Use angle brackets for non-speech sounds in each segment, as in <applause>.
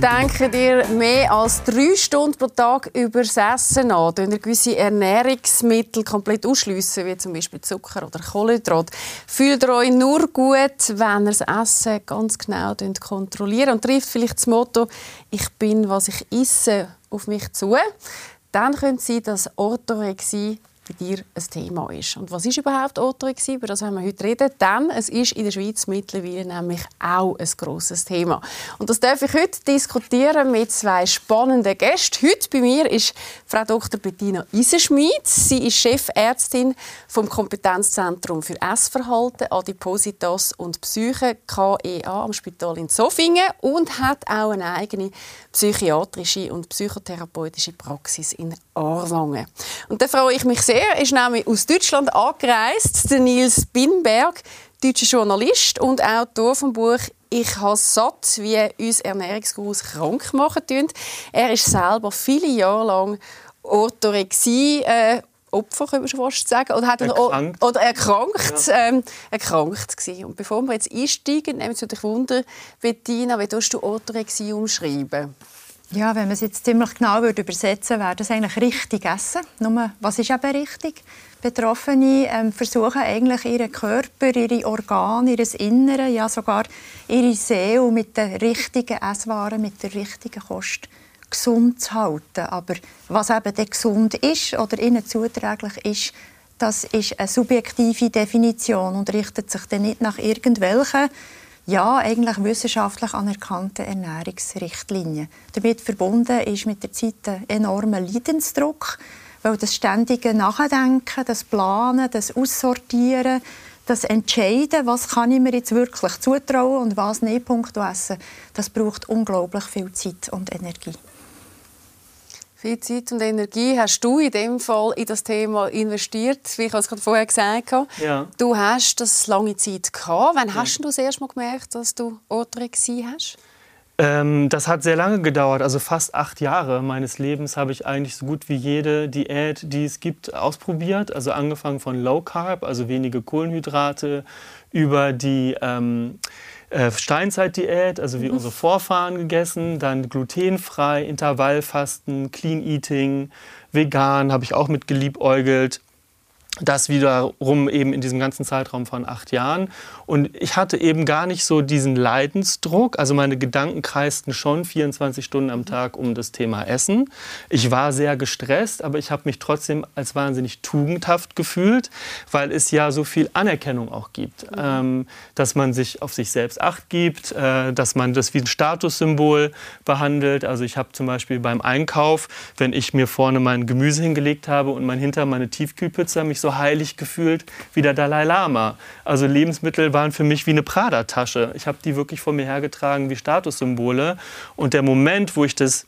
Denken ihr mehr als drei Stunden pro Tag über das Essen an? Tun ihr gewisse Ernährungsmittel komplett ausschliessen, wie zum Beispiel Zucker oder Kohlenhydrat? Fühlt ihr euch nur gut, wenn ihr das Essen ganz genau kontrolliert und trifft vielleicht das Motto «Ich bin, was ich esse» auf mich zu? Dann könnte es sein, dass Orthorexie bei dir ein Thema ist. Und was ist überhaupt Orthorexie? Über das haben wir heute reden. Denn es ist in der Schweiz mittlerweile nämlich auch ein grosses Thema. Und das darf ich heute diskutieren mit zwei spannenden Gästen. Heute bei mir ist Frau Dr. Bettina Isenschmidt. Sie ist Chefärztin vom Kompetenzzentrum für Essverhalten, Adipositas und Psyche KEA am Spital in Zofingen und hat auch eine eigene psychiatrische und psychotherapeutische Praxis in Aarwangen. Und da freue ich mich sehr. Er ist nämlich aus Deutschland angereist, der Nils Binberg, deutscher Journalist und Autor vom Buch ich habe satt, wie uns Ernährungsgurus krank machen tun. Er ist selber viele Jahre lang Orthorexie äh, Opfer, können wir schon fast sagen, oder, hat erkrankt. oder erkrankt, ja. ähm, erkrankt gewesen. Und bevor wir jetzt einsteigen, nehmen Sie dich Wunder, Bettina, wie tust du Orthorexie umschreiben? Ja, wenn man es jetzt ziemlich genau würde übersetzen würde, wäre das eigentlich richtig essen. Nur, was ist eben richtig? Betroffene ähm, versuchen eigentlich ihren Körper, ihre Organe, ihr Innere, ja sogar ihre Seele mit den richtigen Esswaren, mit der richtigen Kost gesund zu halten. Aber was eben dann gesund ist oder ihnen zuträglich ist, das ist eine subjektive Definition und richtet sich dann nicht nach irgendwelchen ja, eigentlich wissenschaftlich anerkannten Ernährungsrichtlinien. Damit verbunden ist mit der Zeit ein enormer Leidensdruck, weil das ständige Nachdenken, das Planen, das Aussortieren, das Entscheiden, was kann ich mir jetzt wirklich zutrauen und was nicht, Punkt essen, das braucht unglaublich viel Zeit und Energie. Viel Zeit und Energie hast du in dem Fall in das Thema investiert, wie ich es gerade vorher gesagt habe. Ja. Du hast das lange Zeit gehabt. Wann hast du das erste Mal gemerkt, dass du Orthorexie hast? Ähm, das hat sehr lange gedauert, also fast acht Jahre meines Lebens habe ich eigentlich so gut wie jede Diät, die es gibt, ausprobiert. Also angefangen von Low Carb, also wenige Kohlenhydrate, über die ähm, äh, Steinzeitdiät, also wie mhm. unsere Vorfahren gegessen, dann glutenfrei, Intervallfasten, Clean Eating, vegan habe ich auch mit geliebäugelt das wiederum eben in diesem ganzen Zeitraum von acht Jahren. Und ich hatte eben gar nicht so diesen Leidensdruck. Also meine Gedanken kreisten schon 24 Stunden am Tag um das Thema Essen. Ich war sehr gestresst, aber ich habe mich trotzdem als wahnsinnig tugendhaft gefühlt, weil es ja so viel Anerkennung auch gibt. Ähm, dass man sich auf sich selbst acht gibt, äh, dass man das wie ein Statussymbol behandelt. Also ich habe zum Beispiel beim Einkauf, wenn ich mir vorne mein Gemüse hingelegt habe und mein hinter meine Tiefkühlpizza mich so heilig gefühlt wie der Dalai Lama. Also Lebensmittel waren für mich wie eine Prada-Tasche. Ich habe die wirklich vor mir hergetragen wie Statussymbole. Und der Moment, wo ich das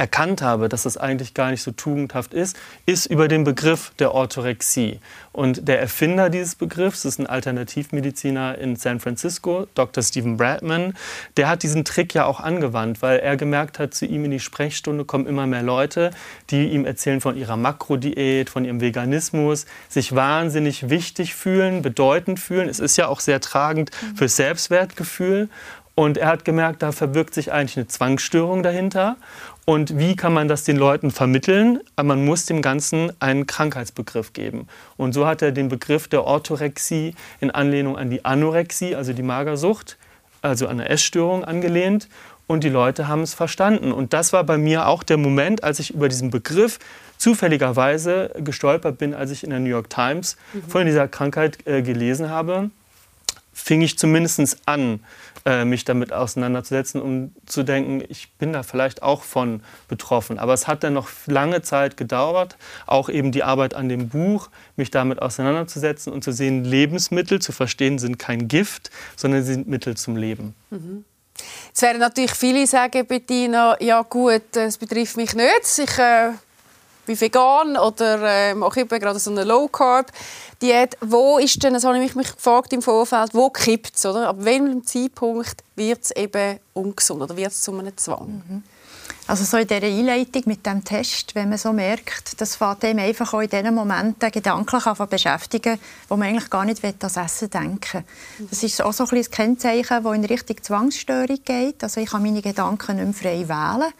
erkannt habe, dass das eigentlich gar nicht so tugendhaft ist, ist über den Begriff der Orthorexie. Und der Erfinder dieses Begriffs ist ein Alternativmediziner in San Francisco, Dr. Stephen Bradman. Der hat diesen Trick ja auch angewandt, weil er gemerkt hat, zu ihm in die Sprechstunde kommen immer mehr Leute, die ihm erzählen von ihrer Makrodiät, von ihrem Veganismus, sich wahnsinnig wichtig fühlen, bedeutend fühlen. Es ist ja auch sehr tragend fürs Selbstwertgefühl. Und er hat gemerkt, da verbirgt sich eigentlich eine Zwangsstörung dahinter. Und wie kann man das den Leuten vermitteln? Man muss dem Ganzen einen Krankheitsbegriff geben. Und so hat er den Begriff der Orthorexie in Anlehnung an die Anorexie, also die Magersucht, also an eine Essstörung angelehnt. Und die Leute haben es verstanden. Und das war bei mir auch der Moment, als ich über diesen Begriff zufälligerweise gestolpert bin, als ich in der New York Times mhm. von dieser Krankheit äh, gelesen habe fing ich zumindest an, äh, mich damit auseinanderzusetzen, um zu denken, ich bin da vielleicht auch von betroffen. Aber es hat dann noch lange Zeit gedauert, auch eben die Arbeit an dem Buch, mich damit auseinanderzusetzen und zu sehen, Lebensmittel zu verstehen sind kein Gift, sondern sie sind Mittel zum Leben. Mhm. Jetzt werden natürlich viele sagen, Bettina, ja gut, es betrifft mich nicht. Ich äh bin vegan oder äh, mache eben gerade so eine Low Carb Diät. Wo ist denn, das habe ich mich gefragt im Vorfeld, wo kippt es, Ab welchem Zeitpunkt wird es eben ungesund oder wird es zu einem Zwang? Mhm. Also so in dieser Einleitung mit dem Test, wenn man so merkt, das fängt einem einfach auch in diesen Momenten gedanklich an beschäftigen, wo man eigentlich gar nicht an das Essen denken Das ist auch so ein, ein Kennzeichen, das in Richtung Zwangsstörung geht. Also ich kann meine Gedanken nicht mehr frei wählen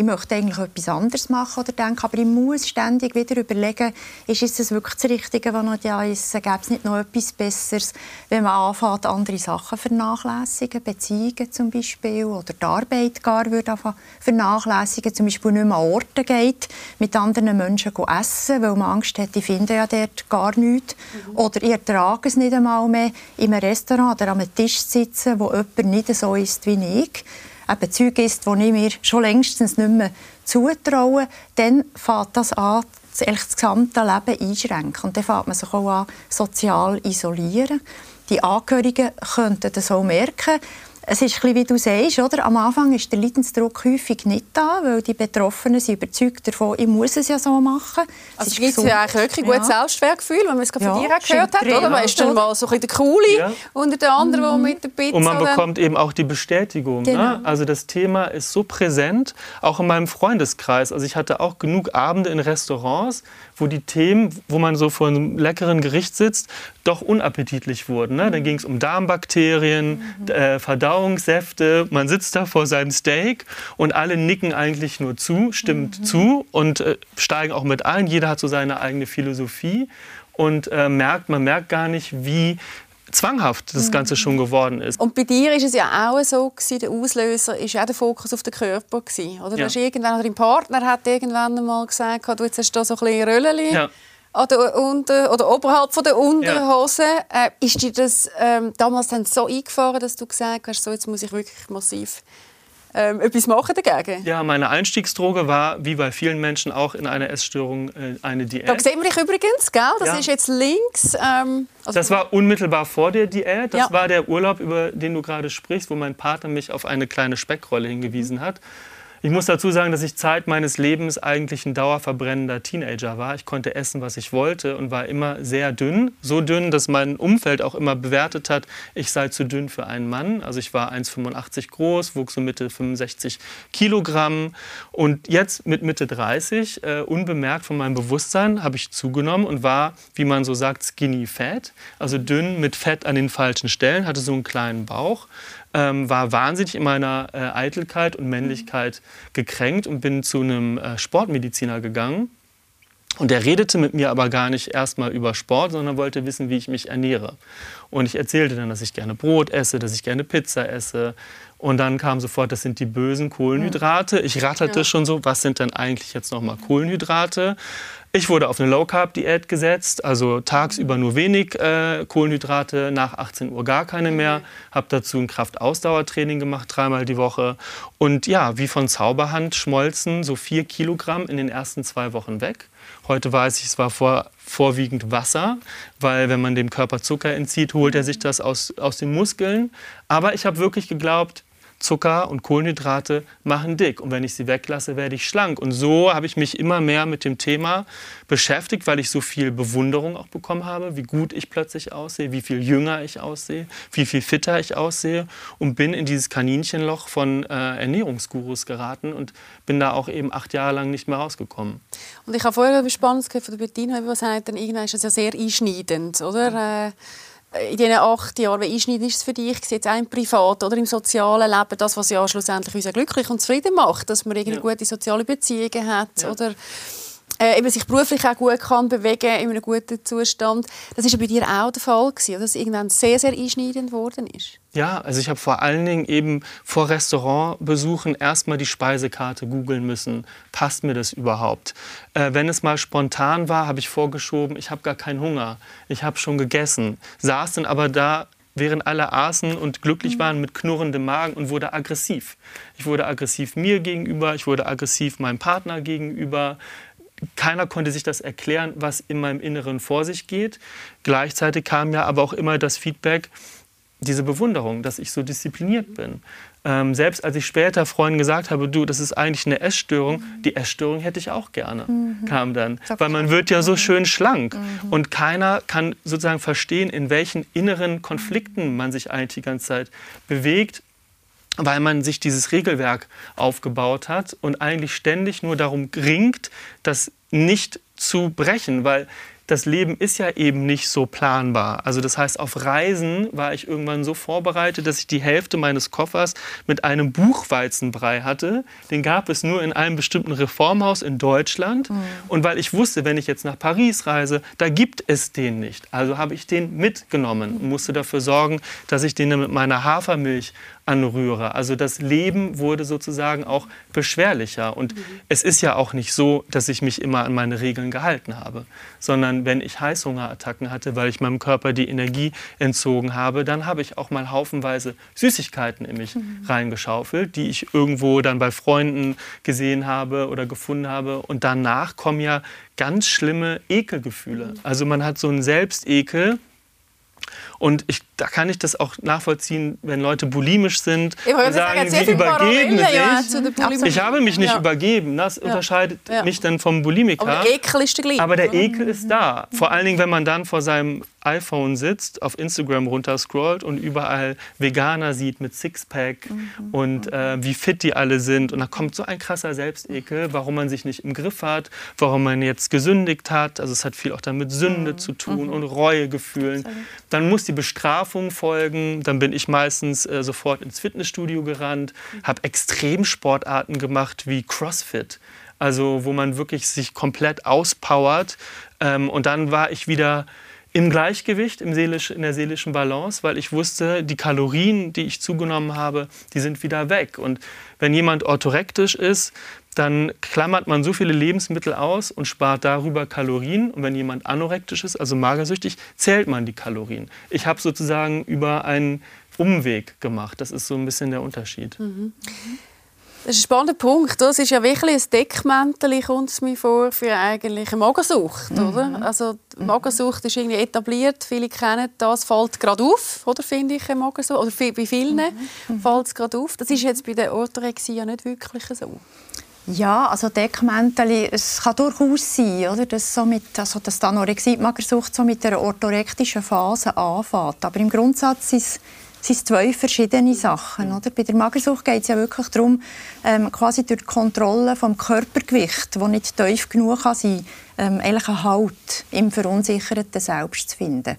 ich möchte eigentlich etwas anderes machen oder denken, aber ich muss ständig wieder überlegen, ist es wirklich das Richtige, was noch da ist, gäbe es nicht noch etwas Besseres, wenn man anfängt, andere Sachen vernachlässigen, Beziehungen zum Beispiel oder die Arbeit gar würde vernachlässigen, zum Beispiel nicht mehr an Orte geht, mit anderen Menschen essen, weil man Angst hat, ich finde ja dort gar nichts. Mhm. Oder ich ertrage es nicht einmal mehr, in einem Restaurant oder am Tisch zu sitzen, wo jemand nicht so ist wie ich eben Zeug ist, die ich mir schon längstens nicht mehr zutraue, dann fängt das an, das gesamte Leben einschränken. Und dann fängt man sich auch an, sozial isolieren. Die Angehörigen könnten das auch merken es ist ein wie du sagst, oder? am Anfang ist der Leidensdruck häufig nicht da, weil die Betroffenen sind überzeugt davon, ich muss es ja so machen. Es also gibt es ja eigentlich wirklich ein gutes ja. Selbstwertgefühl, wenn man es ja, von dir gehört hat, oder? Man ist dann mal so ein der Coole ja. unter den anderen, mhm. mit der Pizza... Und man bekommt eben auch die Bestätigung. Ne? Genau. Ne? Also das Thema ist so präsent, auch in meinem Freundeskreis. Also ich hatte auch genug Abende in Restaurants, wo die Themen, wo man so vor einem leckeren Gericht sitzt, doch unappetitlich wurden. Ne? Dann ging es um Darmbakterien, mhm. äh, Verdauungssäfte. Man sitzt da vor seinem Steak und alle nicken eigentlich nur zu, stimmt mhm. zu und äh, steigen auch mit ein. Jeder hat so seine eigene Philosophie und äh, merkt, man merkt gar nicht, wie zwanghaft das Ganze schon geworden ist. Und bei dir ist es ja auch so gewesen, der Auslöser ist ja der Fokus auf den Körper gewesen, oder? Ja. Du irgendwann, oder dein Partner hat irgendwann einmal gesagt, du jetzt hast da so ein bisschen Röllchen. Ja. Oder, unter, oder oberhalb von der Unterhose. Ja. Äh, ist dir das ähm, damals dann so eingefahren, dass du gesagt hast, so, jetzt muss ich wirklich massiv ähm, etwas machen dagegen? Ja, meine Einstiegsdroge war, wie bei vielen Menschen auch in einer Essstörung, äh, eine Diät. Da sehen wir dich übrigens, gell? Das ja. ist jetzt links. Ähm, also das war unmittelbar vor der Diät. Das ja. war der Urlaub, über den du gerade sprichst, wo mein Partner mich auf eine kleine Speckrolle hingewiesen hat. Ich muss dazu sagen, dass ich Zeit meines Lebens eigentlich ein dauerverbrennender Teenager war. Ich konnte essen, was ich wollte und war immer sehr dünn. So dünn, dass mein Umfeld auch immer bewertet hat, ich sei zu dünn für einen Mann. Also ich war 1,85 groß, wog so Mitte 65 Kilogramm. Und jetzt mit Mitte 30, äh, unbemerkt von meinem Bewusstsein, habe ich zugenommen und war, wie man so sagt, skinny fat. Also dünn mit Fett an den falschen Stellen, hatte so einen kleinen Bauch ähm, war wahnsinnig in meiner äh, Eitelkeit und Männlichkeit gekränkt und bin zu einem äh, Sportmediziner gegangen. Und der redete mit mir aber gar nicht erstmal über Sport, sondern wollte wissen, wie ich mich ernähre. Und ich erzählte dann, dass ich gerne Brot esse, dass ich gerne Pizza esse. Und dann kam sofort, das sind die bösen Kohlenhydrate. Ich ratterte ja. schon so, was sind denn eigentlich jetzt nochmal Kohlenhydrate? Ich wurde auf eine Low-Carb-Diät gesetzt, also tagsüber nur wenig äh, Kohlenhydrate, nach 18 Uhr gar keine mehr. Habe dazu ein Kraftausdauertraining gemacht, dreimal die Woche. Und ja, wie von Zauberhand schmolzen so vier Kilogramm in den ersten zwei Wochen weg. Heute weiß ich, es war vor, vorwiegend Wasser, weil wenn man dem Körper Zucker entzieht, holt er sich das aus, aus den Muskeln. Aber ich habe wirklich geglaubt, Zucker und Kohlenhydrate machen dick. Und wenn ich sie weglasse, werde ich schlank. Und so habe ich mich immer mehr mit dem Thema beschäftigt, weil ich so viel Bewunderung auch bekommen habe, wie gut ich plötzlich aussehe, wie viel jünger ich aussehe, wie viel fitter ich aussehe. Und bin in dieses Kaninchenloch von äh, Ernährungsgurus geraten und bin da auch eben acht Jahre lang nicht mehr rausgekommen. Und ich habe vorher etwas Spannendes gehört von der Bettina, was sagt, dann irgendwann ist das ja sehr einschneidend, oder? Äh in diesen acht Jahren, wie einschneidend ist es für dich, jetzt auch im Privat oder im sozialen Leben, das, was ja schlussendlich uns glücklich und zufrieden macht, dass man irgendwie ja. gute soziale Beziehungen hat ja. oder äh, eben sich beruflich auch gut kann bewegen in einem guten Zustand. Das ist ja bei dir auch der Fall gewesen, dass es irgendwann sehr, sehr einschneidend geworden ist. Ja, also ich habe vor allen Dingen eben vor Restaurantbesuchen erstmal die Speisekarte googeln müssen. Passt mir das überhaupt? Äh, wenn es mal spontan war, habe ich vorgeschoben, ich habe gar keinen Hunger. Ich habe schon gegessen. Saß dann aber da während alle aßen und glücklich mhm. waren mit knurrendem Magen und wurde aggressiv. Ich wurde aggressiv mir gegenüber, ich wurde aggressiv meinem Partner gegenüber keiner konnte sich das erklären, was in meinem Inneren vor sich geht. Gleichzeitig kam ja aber auch immer das Feedback, diese Bewunderung, dass ich so diszipliniert bin. Ähm, selbst als ich später Freunden gesagt habe, du, das ist eigentlich eine Essstörung, mhm. die Essstörung hätte ich auch gerne, mhm. kam dann. Weil man wird ja so schön schlank mhm. und keiner kann sozusagen verstehen, in welchen inneren Konflikten man sich eigentlich die ganze Zeit bewegt, weil man sich dieses Regelwerk aufgebaut hat und eigentlich ständig nur darum ringt, das nicht zu brechen, weil das Leben ist ja eben nicht so planbar. Also das heißt, auf Reisen war ich irgendwann so vorbereitet, dass ich die Hälfte meines Koffers mit einem Buchweizenbrei hatte. Den gab es nur in einem bestimmten Reformhaus in Deutschland. Mhm. Und weil ich wusste, wenn ich jetzt nach Paris reise, da gibt es den nicht. Also habe ich den mitgenommen und musste dafür sorgen, dass ich den mit meiner Hafermilch anrühre. Also das Leben wurde sozusagen auch beschwerlicher. Und mhm. es ist ja auch nicht so, dass ich mich immer an meine Regeln gehalten habe, sondern wenn ich Heißhungerattacken hatte, weil ich meinem Körper die Energie entzogen habe, dann habe ich auch mal haufenweise Süßigkeiten in mich mhm. reingeschaufelt, die ich irgendwo dann bei Freunden gesehen habe oder gefunden habe. Und danach kommen ja ganz schlimme Ekelgefühle. Mhm. Also man hat so einen Selbstekel, und ich, da kann ich das auch nachvollziehen, wenn Leute bulimisch sind ich und sagen, sie übergeben sich. Ja, ich habe mich nicht ja. übergeben. Das ja. unterscheidet mich dann vom Bulimiker. Aber der Ekel ist der gleiche. Aber der Ekel ist da. Vor allen Dingen, wenn man dann vor seinem iPhone sitzt, auf Instagram runterscrollt und überall Veganer sieht mit Sixpack mhm. und äh, wie fit die alle sind. Und da kommt so ein krasser Selbstekel, warum man sich nicht im Griff hat, warum man jetzt gesündigt hat. Also es hat viel auch dann mit Sünde mhm. zu tun mhm. und Reuegefühlen. Dann muss die Bestrafung folgen. Dann bin ich meistens äh, sofort ins Fitnessstudio gerannt, mhm. habe Extremsportarten gemacht wie CrossFit. Also wo man wirklich sich komplett auspowert. Ähm, und dann war ich wieder im Gleichgewicht, im seelisch, in der seelischen Balance, weil ich wusste, die Kalorien, die ich zugenommen habe, die sind wieder weg. Und wenn jemand orthorektisch ist, dann klammert man so viele Lebensmittel aus und spart darüber Kalorien. Und wenn jemand anorektisch ist, also magersüchtig, zählt man die Kalorien. Ich habe sozusagen über einen Umweg gemacht. Das ist so ein bisschen der Unterschied. Mhm. Das ist ein spannender Punkt. Das ist ja wirklich ein Deckmäntel, kommt es mir vor, für eigentlich eine Magersucht. Mhm. Oder? Also, Magersucht ist irgendwie etabliert. Viele kennen das, fällt gerade auf, oder, finde ich, eine Magersucht. Oder bei vielen mhm. fällt es gerade auf. Das ist jetzt bei der Orthorexie ja nicht wirklich so. Ja, also Deckmäntel, es kann durchaus sein, oder, dass, so mit, also dass die Anorexie, die Magersucht so mit einer orthorektischen Phase anfängt. Aber im Grundsatz sind es zwei verschiedene Sachen. Oder? Bei der Magersucht geht es ja wirklich darum, ähm, quasi durch die Kontrolle vom Körpergewicht, das nicht tief genug kann sein ähm, einen Halt im verunsicherten Selbst zu finden.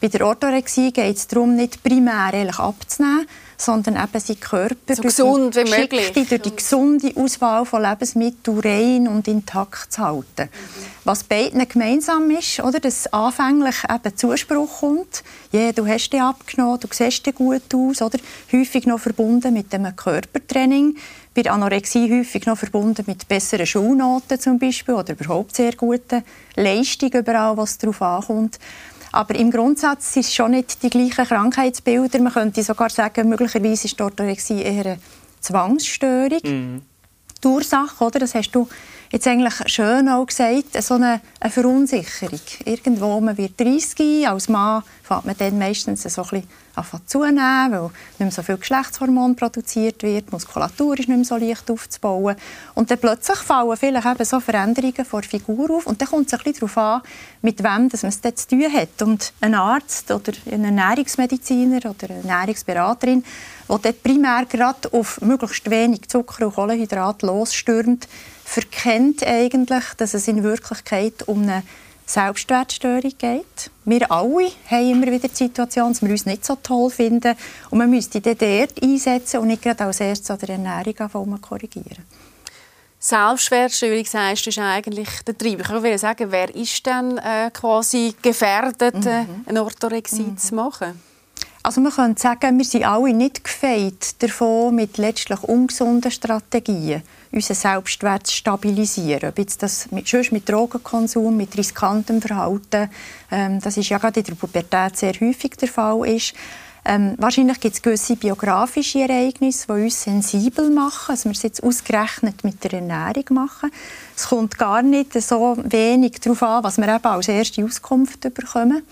Bei der Orthorexie geht es darum, nicht primär abzunehmen, sondern eben seinen Körper so gesund wie möglich. durch die gesunde Auswahl von Lebensmitteln rein und intakt zu halten. Mhm. Was beiden gemeinsam ist, oder, dass anfänglich eben Zuspruch kommt, yeah, du hast dich abgenommen, du siehst gut aus, oder, häufig noch verbunden mit dem Körpertraining, bei der Anorexie häufig noch verbunden mit besseren Schulnoten zum Beispiel oder überhaupt sehr guten Leistungen überall, was darauf ankommt. Aber im Grundsatz sind es schon nicht die gleichen Krankheitsbilder. Man könnte sogar sagen, möglicherweise ist die Orthorexie eher eine Zwangsstörung. Mhm. Die Ursache, oder, das hast du jetzt eigentlich schön auch gesagt, so eine, eine Verunsicherung. Irgendwo, man wird 30, als Mann fängt man dann meistens so ein bisschen zunehmen, weil nicht mehr so viel Geschlechtshormon produziert wird, die Muskulatur ist nicht mehr so leicht aufzubauen. Und dann plötzlich fallen vielleicht eben so Veränderungen vor der Figur auf und dann kommt es ein bisschen darauf an, mit wem das man es zu tun hat. Und ein Arzt oder ein Ernährungsmediziner oder eine Ernährungsberaterin, die dort primär gerade auf möglichst wenig Zucker und Kohlenhydrate losstürmt, verkennt eigentlich, dass es in Wirklichkeit um eine Selbstwertstörung geht. Wir alle haben immer wieder die Situation, dass wir uns nicht so toll finden und man müsste die dort einsetzen und nicht gerade als erstes an der Ernährung anfangen korrigieren. Selbstwertstörung, sagst ist eigentlich der Treiber. Ich würde sagen, wer ist denn äh, quasi gefährdet, äh, mhm. eine Orthorexie mhm. zu machen? Also man könnte sagen, wir sind alle nicht gefeit davon, mit letztlich ungesunden Strategien unseren Selbstwert zu stabilisieren. Ob jetzt das mit, mit Drogenkonsum, mit riskantem Verhalten, ähm, das ist ja gerade in der Pubertät sehr häufig der Fall ist. Ähm, wahrscheinlich gibt es gewisse biografische Ereignisse, die uns sensibel machen, also wir es jetzt ausgerechnet mit der Ernährung machen. Es kommt gar nicht so wenig darauf an, was wir eben als erste Auskunft bekommen.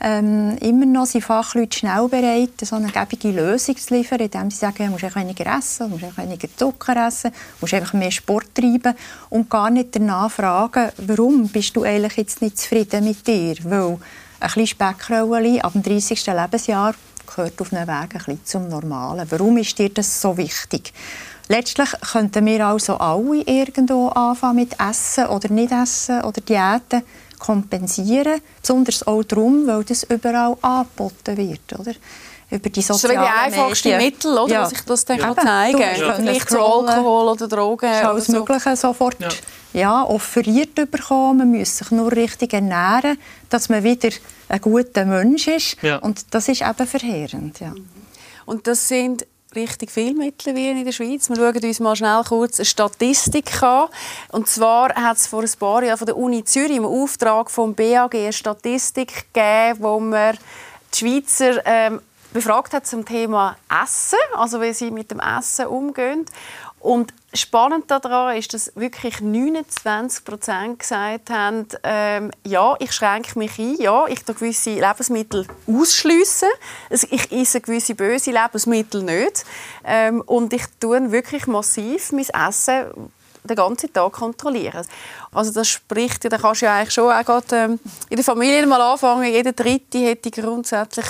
Ähm, immer noch sind Fachleute schnell bereit, so eine gebige Lösung zu liefern, indem sie sagen, du musst weniger essen, du musst weniger Zucker essen, du musst einfach mehr Sport treiben und gar nicht danach fragen, warum bist du eigentlich jetzt nicht zufrieden mit dir? Weil ein bisschen Speckrollen ab dem 30. Lebensjahr gehört auf einem Weg ein bisschen zum Normalen. Warum ist dir das so wichtig? Letztlich könnten wir also alle irgendwo anfangen mit Essen oder nicht Essen oder Diäten kompensieren. Besonders auch darum, weil das überall angeboten wird. Oder? Über die sozialen Das ist die einfachste Mittel, oder, ja. was ich das dann ja. zeigen kann. Ja. Nicht so Alkohol oder Drogen. Alles so. Mögliche sofort ja. Ja, offeriert bekommen. Man muss sich nur richtig ernähren, dass man wieder ein guter Mensch ist. Ja. Und das ist eben verheerend. Ja. Und das sind richtig viel mittlerweile in der Schweiz. Wir schauen uns mal schnell kurz eine Statistik an. Und zwar hat es vor ein paar Jahren von der Uni Zürich im Auftrag vom BAG eine Statistik gegeben, wo man die Schweizer ähm, befragt hat zum Thema Essen, also wie sie mit dem Essen umgehen. Und spannend daran ist, dass wirklich 29 Prozent gesagt haben, ähm, ja, ich schränke mich ein, ja, ich tue gewisse Lebensmittel ausschliessen, ich esse gewisse böse Lebensmittel nicht. Ähm, und ich tue wirklich massiv mein Essen den ganzen Tag kontrollieren. Also das spricht, da kannst du ja eigentlich schon auch gerade, ähm, in der Familie mal anfangen, jeder Dritte hätte grundsätzlich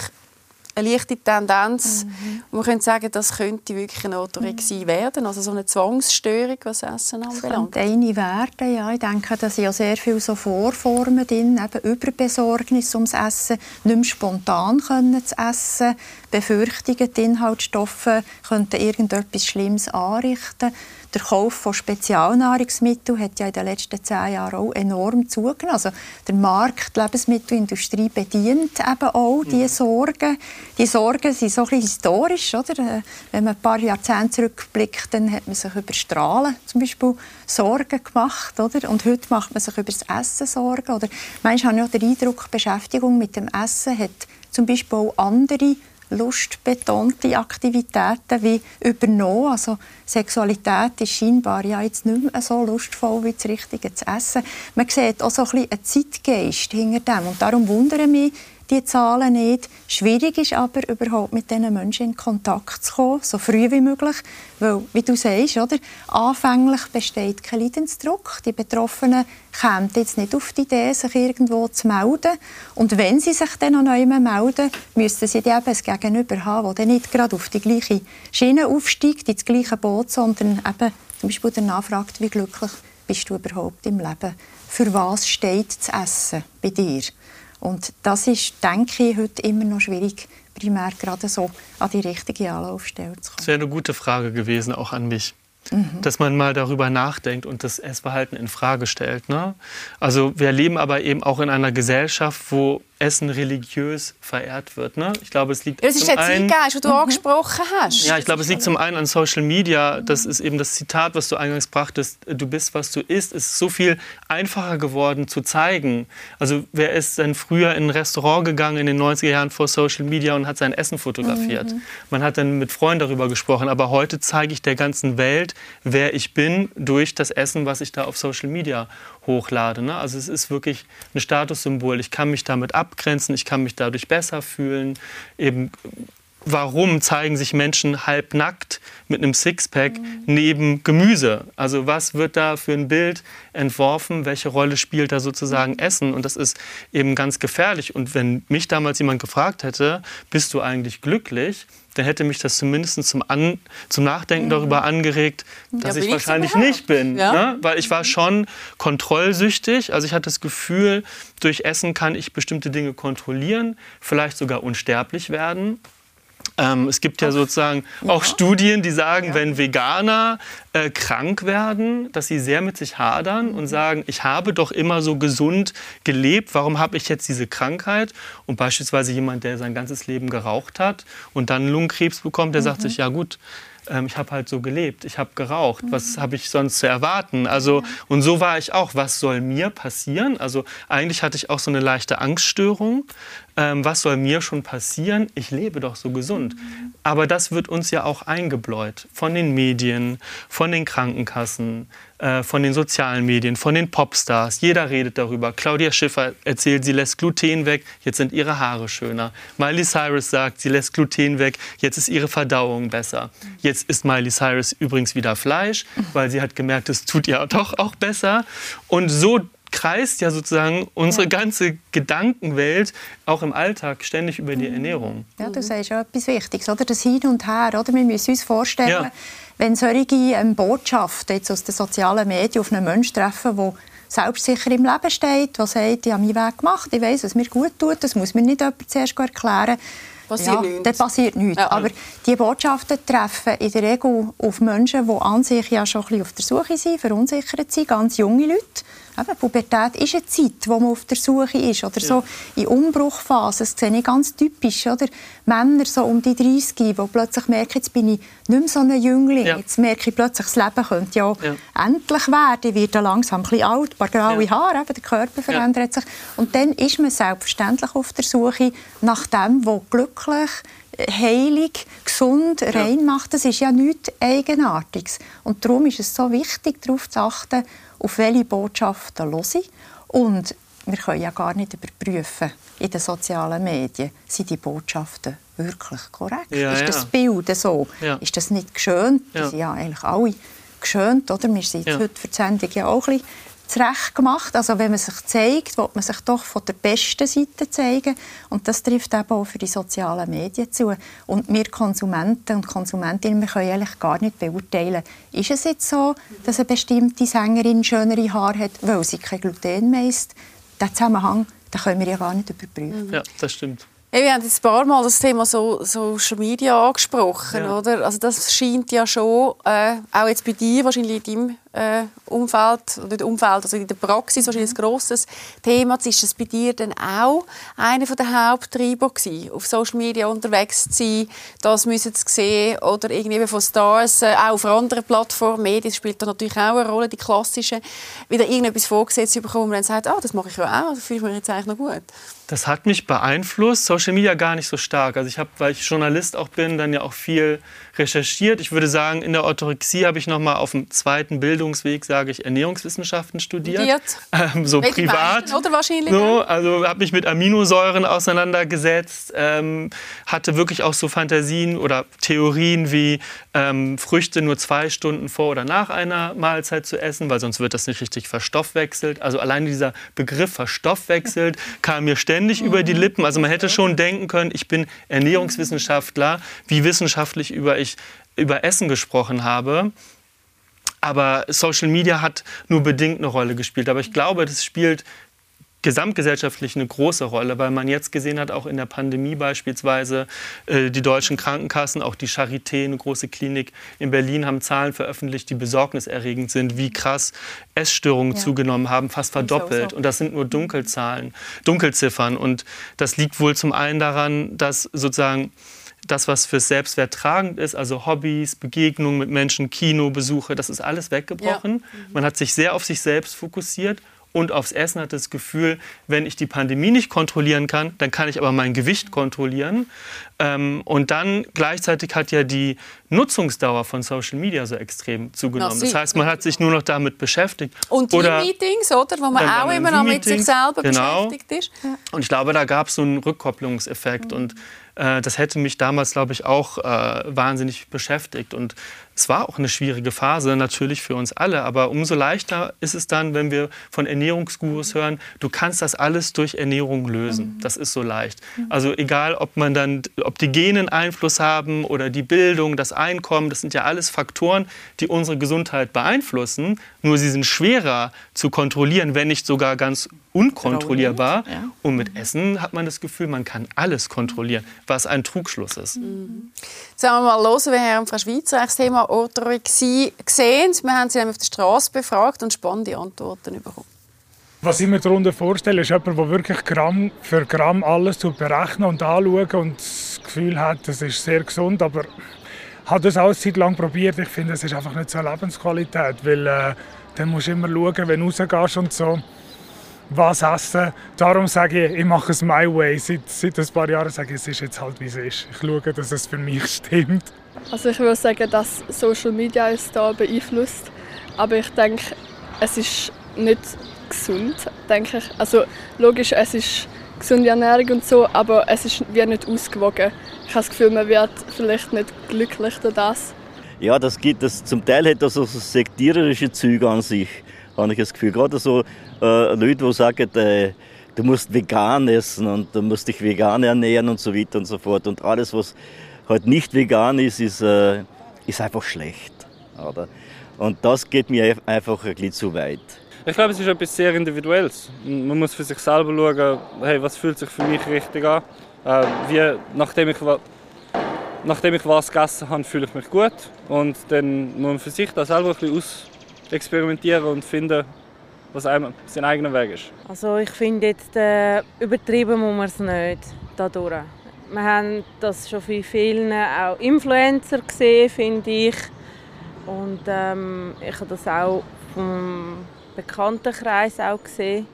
eine leichte Tendenz. Mhm. Man könnte sagen, das könnte wirklich eine Orthorexie mhm. werden, also so eine Zwangsstörung, was Essen anbelangt. Das eine werden, ja. Ich denke, da sind ja sehr viele so Vorformen drin, eben Überbesorgnis ums Essen, nicht mehr spontan können zu essen, Befürchtungen, die Inhaltsstoffe könnten irgendetwas Schlimmes anrichten. Der Kauf von Spezialnahrungsmitteln hat ja in den letzten zehn Jahren auch enorm zugenommen. Also der Markt, die Lebensmittelindustrie bedient eben auch diese mhm. Sorgen. Die Sorgen sind so ein bisschen historisch. Oder? Äh, wenn man ein paar Jahrzehnte zurückblickt, dann hat man sich über Strahlen zum Beispiel Sorgen gemacht. Oder? Und heute macht man sich über das Essen Sorgen. Oder manchmal habe ich auch den Eindruck, Beschäftigung mit dem Essen hat zum Beispiel auch andere lustbetonte Aktivitäten wie übernommen. Also Sexualität ist scheinbar ja jetzt nicht mehr so lustvoll wie das Richtige zu essen. Man sieht auch so ein bisschen einen Zeitgeist hinter dem. Und darum wundere mich, die Zahlen nicht. Schwierig ist aber, überhaupt mit diesen Menschen in Kontakt zu kommen, so früh wie möglich. Weil, wie du sagst, oder, anfänglich besteht kein Leidensdruck. Die Betroffenen kommen jetzt nicht auf die Idee, sich irgendwo zu melden. Und wenn sie sich dann noch neu melden, müssten sie eben ein Gegenüber haben, das nicht gerade auf die gleiche Schiene aufsteigt, ins gleiche Boot, sondern eben zum Beispiel danach fragt, wie glücklich bist du überhaupt im Leben? Für was steht das Essen bei dir? Und das ist, denke ich, heute immer noch schwierig, primär gerade so an die richtige Anlaufstelle zu kommen. Das wäre eine gute Frage gewesen, auch an mich. Mhm. Dass man mal darüber nachdenkt und das Essverhalten in Frage stellt. Ne? Also wir leben aber eben auch in einer Gesellschaft, wo Essen religiös verehrt wird. Ne? Ich glaube, es liegt das ist der Zeitgeist, den du mhm. angesprochen hast. Ja, ich glaube, es liegt zum einen an Social Media. Das ist eben das Zitat, was du eingangs brachtest. Du bist, was du isst. Es ist so viel einfacher geworden zu zeigen. Also wer ist denn früher in ein Restaurant gegangen in den 90er Jahren vor Social Media und hat sein Essen fotografiert? Mhm. Man hat dann mit Freunden darüber gesprochen. Aber heute zeige ich der ganzen Welt, wer ich bin, durch das Essen, was ich da auf Social Media hochlade. Ne? Also es ist wirklich ein Statussymbol. Ich kann mich damit abgrenzen, ich kann mich dadurch besser fühlen. Eben, warum zeigen sich Menschen halbnackt mit einem Sixpack mhm. neben Gemüse? Also was wird da für ein Bild entworfen? Welche Rolle spielt da sozusagen mhm. Essen? Und das ist eben ganz gefährlich. Und wenn mich damals jemand gefragt hätte, bist du eigentlich glücklich? Dann hätte mich das zumindest zum, An zum Nachdenken mhm. darüber angeregt, dass ja, ich wahrscheinlich nicht bin. Ja? Ne? Weil ich war schon kontrollsüchtig. Also ich hatte das Gefühl, durch Essen kann ich bestimmte Dinge kontrollieren, vielleicht sogar unsterblich werden. Ähm, es gibt ja sozusagen ja. auch Studien, die sagen, ja. wenn Veganer äh, krank werden, dass sie sehr mit sich hadern und sagen, ich habe doch immer so gesund gelebt, warum habe ich jetzt diese Krankheit? Und beispielsweise jemand, der sein ganzes Leben geraucht hat und dann Lungenkrebs bekommt, der mhm. sagt sich, ja gut, ähm, ich habe halt so gelebt, ich habe geraucht, mhm. was habe ich sonst zu erwarten? Also, und so war ich auch, was soll mir passieren? Also eigentlich hatte ich auch so eine leichte Angststörung, ähm, was soll mir schon passieren? Ich lebe doch so gesund. Aber das wird uns ja auch eingebläut von den Medien, von den Krankenkassen, äh, von den sozialen Medien, von den Popstars. Jeder redet darüber. Claudia Schiffer erzählt, sie lässt Gluten weg, jetzt sind ihre Haare schöner. Miley Cyrus sagt, sie lässt Gluten weg, jetzt ist ihre Verdauung besser. Jetzt isst Miley Cyrus übrigens wieder Fleisch, weil sie hat gemerkt, es tut ihr doch auch besser. Und so kreist ja sozusagen unsere ja. ganze Gedankenwelt auch im Alltag ständig über die Ernährung. Ja, du sagst ja etwas Wichtiges, oder? Das Hin und Her, oder? Wir müssen uns vorstellen, ja wenn solche ähm, Botschaften jetzt aus den sozialen Medien auf einen Menschen treffen, der selbstsicher im Leben steht, der sagt, ich habe meinen Weg gemacht, ich weiß, was mir gut tut, das muss mir nicht jemand zuerst erklären. Passiert ja, nichts. Dann passiert nichts. Ja. Aber die Botschaften treffen in der Regel auf Menschen, die an sich ja schon ein bisschen auf der Suche sind, verunsichert sind, ganz junge Leute Eben, Pubertät ist eine Zeit, wo man auf der Suche ist. Oder so in Umbruchphasen, das sehe ich ganz typisch. Oder? Männer so um die 30, die plötzlich merken, jetzt bin ich nicht mehr so ein Jüngling. Jetzt merke ich plötzlich, das Leben könnte ja, endlich werden. Ich werde langsam ein bisschen alt, ein paar graue. Haare, eben, der Körper verändert sich. Und dann ist man selbstverständlich auf der Suche nach dem, was glücklich heilig, gesund, rein macht. Das ist ja nichts Eigenartiges. Und darum ist es so wichtig, darauf zu achten, auf welche Botschaften höre ich. Und wir können ja gar nicht überprüfen in den sozialen Medien, sind die Botschaften wirklich korrekt? Ja, ist das Bild so? Ja. Ist das nicht geschönt? Ja. Die sind ja eigentlich alle geschönt, oder? Wir sind heute für die Sendung ja auch ein bisschen zurecht gemacht. Also wenn man sich zeigt, will man sich doch von der besten Seite zeigen. Und das trifft eben auch für die sozialen Medien zu. Und wir Konsumenten und Konsumentinnen, wir können eigentlich gar nicht beurteilen, ist es jetzt so, dass eine bestimmte Sängerin schönere Haare hat, weil sie kein Gluten mehr isst. Den Zusammenhang den können wir ja gar nicht überprüfen. Ja, das stimmt. Wir haben jetzt ein paar Mal das Thema so, Social Media angesprochen, ja. oder? Also das scheint ja schon, äh, auch jetzt bei dir wahrscheinlich in deinem äh, Umfeld, oder Umfeld, also in der Praxis wahrscheinlich ein grosses Thema. Ist das bei dir dann auch einer der Haupttreiber gewesen, auf Social Media unterwegs zu sein, das müssen sie sehen oder irgendwie von Stars, äh, auch auf anderen Plattformen, Medien spielt da natürlich auch eine Rolle, die klassischen, wieder irgendetwas vorgesetzt bekommen, wo man dann sagt, ah, das mache ich ja auch, das fühle ich mich jetzt eigentlich noch gut. Das hat mich beeinflusst, Social Media gar nicht so stark. Also ich habe, weil ich Journalist auch bin, dann ja auch viel recherchiert. Ich würde sagen, in der Orthorexie habe ich noch mal auf dem zweiten Bildungsweg, sage ich, Ernährungswissenschaften studiert. Ähm, so Welche privat. Oder wahrscheinlich? So, also habe mich mit Aminosäuren auseinandergesetzt, ähm, hatte wirklich auch so Fantasien oder Theorien wie ähm, Früchte nur zwei Stunden vor oder nach einer Mahlzeit zu essen, weil sonst wird das nicht richtig verstoffwechselt. Also allein dieser Begriff verstoffwechselt kam mir ständig mhm. über die Lippen. Also man hätte schon denken können, ich bin Ernährungswissenschaftler, wie wissenschaftlich über ich über Essen gesprochen habe. Aber Social Media hat nur bedingt eine Rolle gespielt. Aber ich glaube, das spielt gesamtgesellschaftlich eine große Rolle, weil man jetzt gesehen hat, auch in der Pandemie beispielsweise, äh, die deutschen Krankenkassen, auch die Charité, eine große Klinik in Berlin, haben Zahlen veröffentlicht, die besorgniserregend sind, wie krass Essstörungen ja. zugenommen haben, fast verdoppelt. Und das sind nur Dunkelzahlen, Dunkelziffern. Und das liegt wohl zum einen daran, dass sozusagen das, was fürs Selbstwert tragend ist, also Hobbys, Begegnungen mit Menschen, Kinobesuche, das ist alles weggebrochen. Ja. Man hat sich sehr auf sich selbst fokussiert und aufs Essen hat das Gefühl, wenn ich die Pandemie nicht kontrollieren kann, dann kann ich aber mein Gewicht kontrollieren. Ähm, und dann gleichzeitig hat ja die Nutzungsdauer von Social Media so extrem zugenommen. Das heißt, man hat sich nur noch damit beschäftigt. Und die Meetings, oder? Wo man auch immer noch mit sich selber genau. beschäftigt ist. Und ich glaube, da gab es so einen Rückkopplungseffekt. Mhm. Und äh, das hätte mich damals, glaube ich, auch äh, wahnsinnig beschäftigt. Und es war auch eine schwierige Phase, natürlich für uns alle. Aber umso leichter ist es dann, wenn wir von Ernährungsgurus hören, du kannst das alles durch Ernährung lösen. Mhm. Das ist so leicht. Mhm. Also egal, ob man dann, ob die Genen Einfluss haben oder die Bildung, das Einkommen, das sind ja alles Faktoren, die unsere Gesundheit beeinflussen. Nur sie sind schwerer zu kontrollieren, wenn nicht sogar ganz unkontrollierbar. Ja. Und mit Essen hat man das Gefühl, man kann alles kontrollieren, was ein Trugschluss ist. Mhm. Sagen wir mal los, wir haben Frau Schweizer das Thema Orthorexie gesehen. Wir haben sie auf der Straße befragt und spannende Antworten bekommen. Was ich mir darunter vorstelle, ist jemand, der wirklich Gramm für Gramm alles berechnen und anschauen und das Gefühl hat, das ist sehr gesund, aber hat das auch Zeit lang probiert. Ich finde, es ist einfach nicht so eine Lebensqualität, weil äh, dann musst du immer schauen, wenn du rausgehst und so was essen. Darum sage ich, ich mache es my way. Seit, seit ein paar Jahren sage ich, es ist jetzt halt, wie es ist. Ich schaue, dass es für mich <laughs> stimmt. Also ich würde sagen, dass Social Media es da beeinflusst. Aber ich denke, es ist nicht gesund, denke ich. Also logisch, es ist gesunde Ernährung und so, aber es ist wie nicht ausgewogen. Ich habe das Gefühl, man wird vielleicht nicht glücklich durch das. Ja, das gibt es. Zum Teil hat das so sektiererische Züge an sich, habe ich das Gefühl. Gerade so äh, Leute, die sagen, äh, du musst vegan essen und du musst dich vegan ernähren und so weiter und so fort. Und alles, was halt nicht vegan ist, ist, äh, ist einfach schlecht. Oder? Und das geht mir einfach ein bisschen zu weit. Ich glaube, es ist etwas sehr Individuelles. Man muss für sich selber schauen, hey, was fühlt sich für mich richtig an. Äh, wie, nachdem, ich, nachdem ich was gegessen habe, fühle ich mich gut. Und dann muss man für sich da selber ein bisschen ausexperimentieren und finden, was einem sein eigener Weg ist. Also ich finde jetzt, äh, übertrieben muss man es nicht dadurch. Wir haben das schon bei vielen auch Influencer gesehen, finde ich. Und ähm, ich habe das auch vom Bekanntenkreis auch gesehen.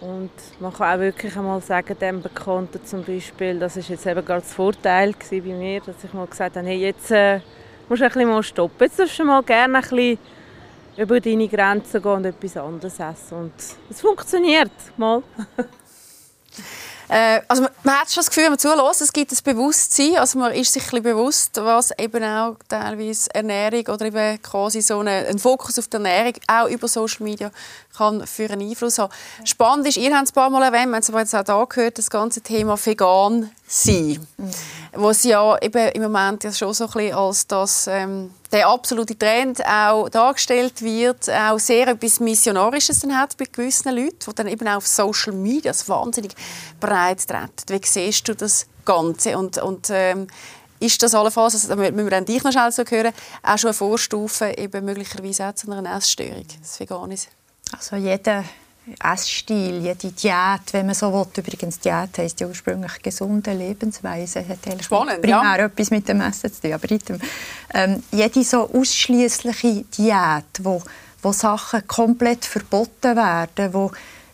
Und man kann auch wirklich einmal sagen, dem Bekannten zum Beispiel, das ist jetzt eben gerade das Vorteil bei mir, dass ich mal gesagt habe, hey, jetzt äh, musst du ein bisschen mal stoppen. Jetzt darfst du mal gerne ein bisschen über deine Grenzen gehen und etwas anderes essen. Und es funktioniert mal. <laughs> Äh, also man, man, hat schon das Gefühl, wenn man zulässt, es gibt ein Bewusstsein, also man ist sich ein bewusst, was eben auch teilweise Ernährung oder eben quasi so eine, ein Fokus auf die Ernährung auch über Social Media kann für einen Einfluss haben. Spannend ist, ihr habt es ein paar Mal erwähnt, wir haben es aber jetzt auch da gehört, das ganze Thema vegan sein, mhm. was ja eben im Moment ja schon so ein bisschen als das, ähm, der absolute Trend auch dargestellt wird, auch sehr etwas Missionarisches dann hat bei gewissen Leuten, die dann eben auch auf Social Media wahnsinnig breit treten. Wie siehst du das Ganze? Und, und ähm, ist das allenfalls, also, da müssen wir dann dich noch schnell so hören, auch schon eine Vorstufe eben möglicherweise auch zu einer Essstörung, das Veganes? Also jeder Essstil, jede Diät, wenn man so will. Übrigens, Diät heisst ja ursprünglich gesunde Lebensweise. Hat Spannend, primär ja. etwas mit dem Essen zu tun. Aber ähm, jede so ausschließliche Diät, wo, wo Sachen komplett verboten werden, wo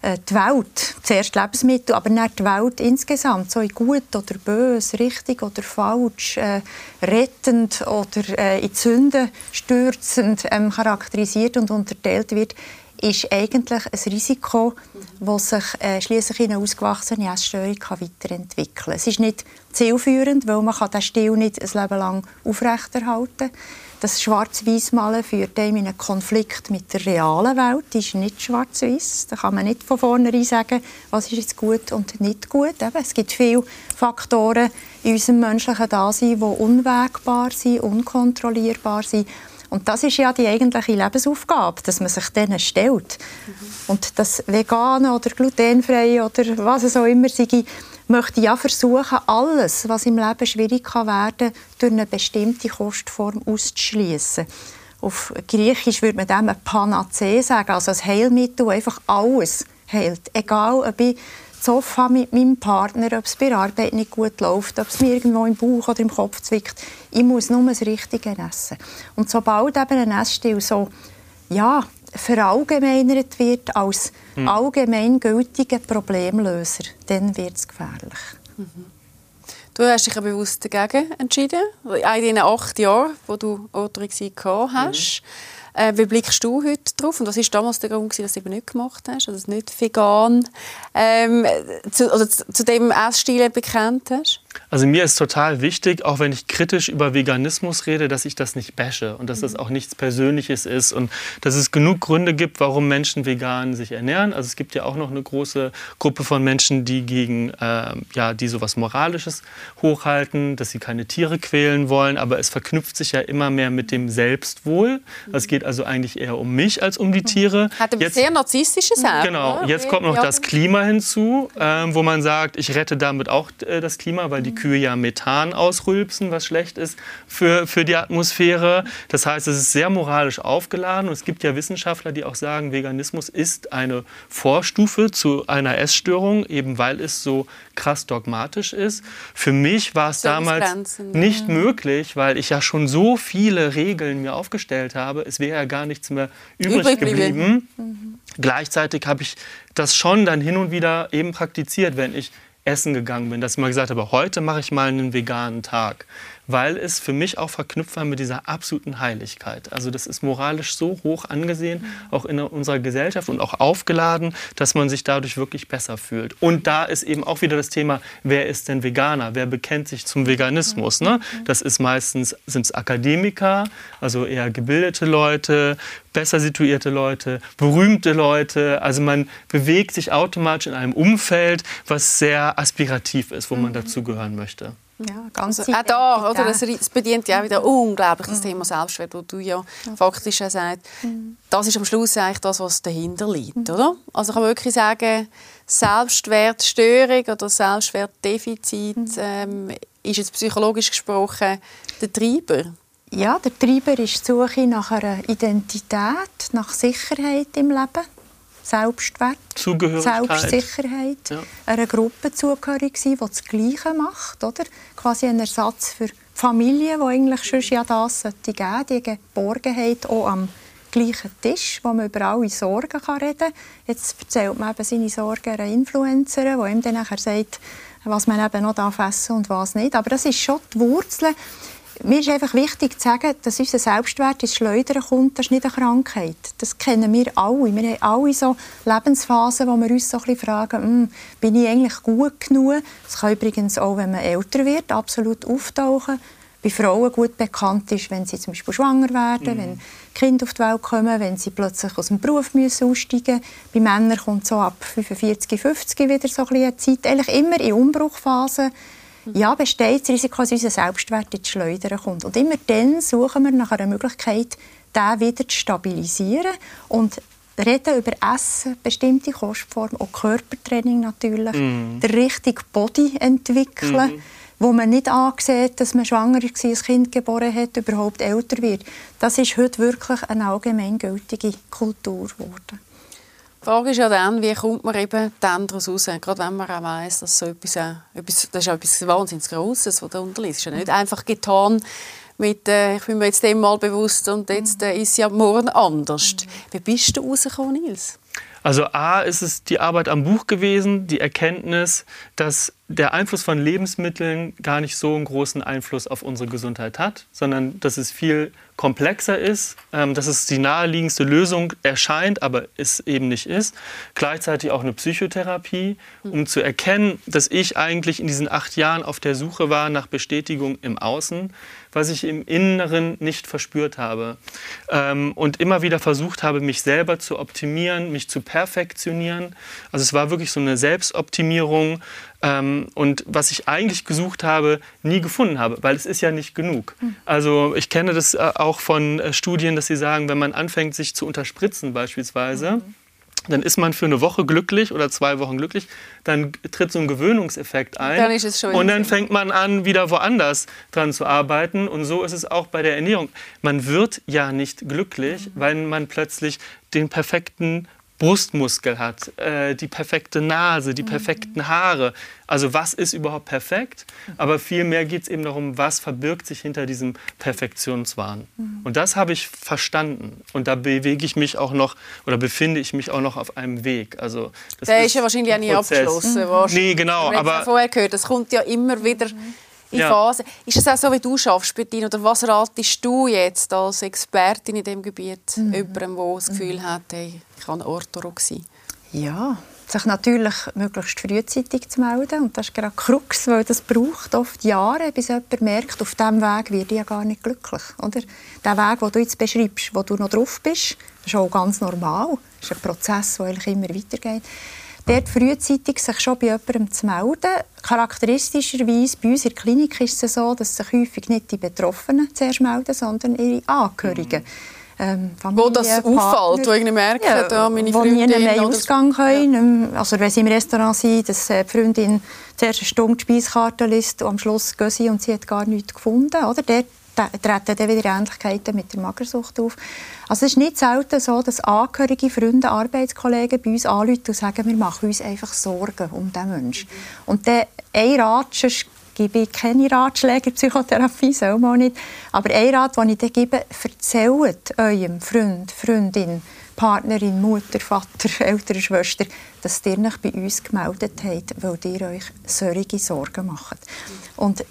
äh, die Welt, zuerst Lebensmittel, aber nicht die Welt insgesamt, so in gut oder böse, richtig oder falsch, äh, rettend oder äh, in Sünden stürzend ähm, charakterisiert und unterteilt wird, ist eigentlich ein Risiko, das sich äh, schließlich in eine ausgewachsene Essstörung kann weiterentwickeln kann. Es ist nicht zielführend, weil man den Stil nicht ein Leben lang aufrechterhalten kann. Das Schwarz-Weiß-Malen führt einem in einen Konflikt mit der realen Welt. Die ist nicht schwarz-weiß. Da kann man nicht von vornherein sagen, was ist jetzt gut und nicht gut. Eben, es gibt viele Faktoren in unserem menschlichen Dasein, die unwägbar sind, unkontrollierbar sind. Und das ist ja die eigentliche Lebensaufgabe, dass man sich denen stellt. Mhm. Und das Vegane oder Glutenfreie oder was es auch immer sei, möchte ja versuchen, alles, was im Leben schwierig kann werden durch eine bestimmte Kostform auszuschließen. Auf Griechisch würde man dem ein Panacee sagen, also ein Heilmittel, das einfach alles heilt. Egal, ob ich Zoff habe mit meinem Partner, ob es bei der Arbeit nicht gut läuft, ob es mir irgendwo im Bauch oder im Kopf zwickt. Ich muss nur das Richtige essen. Und sobald eben ein Essstil so ja, verallgemeinert wird als hm. allgemeingültiger Problemlöser, dann wird es gefährlich. Mhm. Du hast dich ja bewusst dagegen entschieden, in den acht Jahren, wo du Autorexie gehabt hast. Mhm. Äh, wie blickst du heute drauf? Und was war damals der Grund, dass du es nicht gemacht hast, also nicht vegan ähm, zu, oder zu, zu dem Essstil bekannt hast? Also mir ist total wichtig, auch wenn ich kritisch über Veganismus rede, dass ich das nicht bashe und dass das mhm. auch nichts Persönliches ist und dass es genug Gründe gibt, warum Menschen vegan sich ernähren. Also es gibt ja auch noch eine große Gruppe von Menschen, die gegen, äh, ja, die sowas Moralisches hochhalten, dass sie keine Tiere quälen wollen, aber es verknüpft sich ja immer mehr mit dem Selbstwohl. Es geht also eigentlich eher um mich als um die mhm. Tiere. Hat ein sehr narzisstisches Selbst. Genau. Jetzt kommt noch das Klima hinzu, äh, wo man sagt, ich rette damit auch äh, das Klima, weil die Kühe ja Methan ausrülpsen, was schlecht ist für, für die Atmosphäre. Das heißt, es ist sehr moralisch aufgeladen. Und es gibt ja Wissenschaftler, die auch sagen, Veganismus ist eine Vorstufe zu einer Essstörung, eben weil es so krass dogmatisch ist. Für mich war es damals nicht möglich, weil ich ja schon so viele Regeln mir aufgestellt habe. Es wäre ja gar nichts mehr übrig, übrig geblieben. Mhm. Gleichzeitig habe ich das schon dann hin und wieder eben praktiziert, wenn ich essen gegangen bin, dass ich mal gesagt habe, heute mache ich mal einen veganen Tag weil es für mich auch verknüpft war mit dieser absoluten Heiligkeit. Also das ist moralisch so hoch angesehen, auch in unserer Gesellschaft und auch aufgeladen, dass man sich dadurch wirklich besser fühlt. Und da ist eben auch wieder das Thema, wer ist denn Veganer? Wer bekennt sich zum Veganismus? Ne? Das ist meistens sind es Akademiker, also eher gebildete Leute, besser situierte Leute, berühmte Leute. Also man bewegt sich automatisch in einem Umfeld, was sehr aspirativ ist, wo man dazugehören möchte. Ja, ganz auch da, oder, das, das bedient ja auch wieder unglaublich das mhm. Thema Selbstwert, wo du ja, ja. faktisch auch sagst, mhm. das ist am Schluss eigentlich das, was dahinter liegt, mhm. oder? Also kann man wirklich sagen, Selbstwertstörung oder Selbstwertdefizit mhm. ähm, ist jetzt psychologisch gesprochen der Treiber? Ja, der Treiber ist die Suche nach einer Identität, nach Sicherheit im Leben Selbstwert, Selbstsicherheit, ja. einer Gruppe zugehörig sein, die das Gleiche macht. Oder? Quasi ein Ersatz für Familien, die eigentlich schon ja das sollte geben, die Geborgenheit auch am gleichen Tisch, wo man über alle Sorgen reden kann. Jetzt erzählt man eben seine Sorgen einer Influencerin, die ihm dann nachher sagt, was man eben noch essen darf und was nicht. Aber das ist schon die Wurzel mir ist einfach wichtig zu sagen, dass unser Selbstwert ins Schleudern kommt. Das ist nicht eine Krankheit. Das kennen wir alle. Wir haben alle so Lebensphasen, wo wir uns so ein bisschen fragen, hm, bin ich eigentlich gut genug? Das kann übrigens auch, wenn man älter wird, absolut auftauchen. Bei Frauen gut bekannt ist, wenn sie zum Beispiel schwanger werden, mhm. wenn Kinder auf die Welt kommen, wenn sie plötzlich aus dem Beruf müssen aussteigen müssen. Bei Männern kommt so ab 45, 50 wieder so ein bisschen eine Zeit. Eigentlich immer in Umbruchphasen ja, besteht das Risiko, dass unser Selbstwert ins Schleudern kommt. Und immer dann suchen wir nach einer Möglichkeit, den wieder zu stabilisieren und reden über Essen, bestimmte Kostformen, auch Körpertraining natürlich, mm. den richtigen Body entwickeln, mm. wo man nicht ansieht, dass man schwanger war, ein Kind geboren hat, überhaupt älter wird. Das ist heute wirklich eine allgemeingültige Kultur geworden. Die Frage ist ja dann, wie kommt man eben dann daraus raus? Gerade wenn man auch weiss, dass so etwas, etwas, das ist etwas wahnsinnig Grosses, was da unterliegt. Es ist ja nicht einfach getan mit, äh, ich bin mir jetzt dem mal bewusst und jetzt äh, ist ja morgen anders. Wie bist du rausgekommen, Nils? Also A ist es die Arbeit am Buch gewesen, die Erkenntnis, dass der Einfluss von Lebensmitteln gar nicht so einen großen Einfluss auf unsere Gesundheit hat, sondern dass es viel komplexer ist, ähm, dass es die naheliegendste Lösung erscheint, aber es eben nicht ist. Gleichzeitig auch eine Psychotherapie, um zu erkennen, dass ich eigentlich in diesen acht Jahren auf der Suche war nach Bestätigung im Außen, was ich im Inneren nicht verspürt habe. Ähm, und immer wieder versucht habe, mich selber zu optimieren, mich zu perfektionieren. Also es war wirklich so eine Selbstoptimierung, ähm, und was ich eigentlich gesucht habe, nie gefunden habe, weil es ist ja nicht genug. Hm. Also ich kenne das äh, auch von äh, Studien, dass sie sagen, wenn man anfängt, sich zu unterspritzen beispielsweise, mhm. dann ist man für eine Woche glücklich oder zwei Wochen glücklich, dann tritt so ein Gewöhnungseffekt ein dann ist es schon und dann fängt man an, wieder woanders dran zu arbeiten und so ist es auch bei der Ernährung. Man wird ja nicht glücklich, mhm. weil man plötzlich den perfekten Brustmuskel hat, äh, die perfekte Nase, die mhm. perfekten Haare. Also was ist überhaupt perfekt? Aber vielmehr geht es eben darum, was verbirgt sich hinter diesem Perfektionswahn. Mhm. Und das habe ich verstanden. Und da bewege ich mich auch noch oder befinde ich mich auch noch auf einem Weg. Also das Der ist, ist ja wahrscheinlich auch nie abgeschlossen. Mhm. Nee, genau. Aber vorher gehört, das kommt ja immer wieder mhm in ja. Phasen. Ist es auch so, wie du schaffst, Bettina? Oder was ratest du jetzt als Expertin in diesem Gebiet mhm. jemandem, der das Gefühl hat, hey, ich kann Orthodoxie? Ja, sich natürlich möglichst frühzeitig zu melden. Und das ist gerade Krux, weil das braucht oft Jahre, bis jemand merkt, auf diesem Weg werde ich ja gar nicht glücklich. Oder? Der Weg, den du jetzt beschreibst, wo du noch drauf bist, ist auch ganz normal. Das ist ein Prozess, der eigentlich immer weitergeht dort frühzeitig sich schon bei jemandem zu melden. Charakteristischerweise bei uns in der Klinik ist es so, dass sich häufig nicht die Betroffenen zuerst melden, sondern ihre Angehörigen. Mhm. Ähm, Familie, wo das Partner, auffällt, wo ich merke, ja, da meine wo Freundin... Wo einen Ausgang können. Ja. Also wenn sie im Restaurant sind, dass äh, die Freundin zuerst eine Stunde die Speiskarte liest und am Schluss gehen sie und sie hat gar nichts gefunden. Oder? Dort treten dann wieder Ähnlichkeiten mit der Magersucht auf. Also es ist nicht selten so, dass Angehörige, Freunde, Arbeitskollegen bei uns anrufen und sagen, wir machen uns einfach Sorgen um diesen Menschen. Und dann ein Rat, sonst gebe ich keine Ratschläge in Psychotherapie, soll man nicht. Aber ein Rat, den ich dann gebe, erzählt eurem Freund, Freundin, Partnerin, Mutter, Vater, <laughs> Eltern, Schwester, dass ihr euch bei uns gemeldet habt, weil ihr euch solche Sorgen macht. Und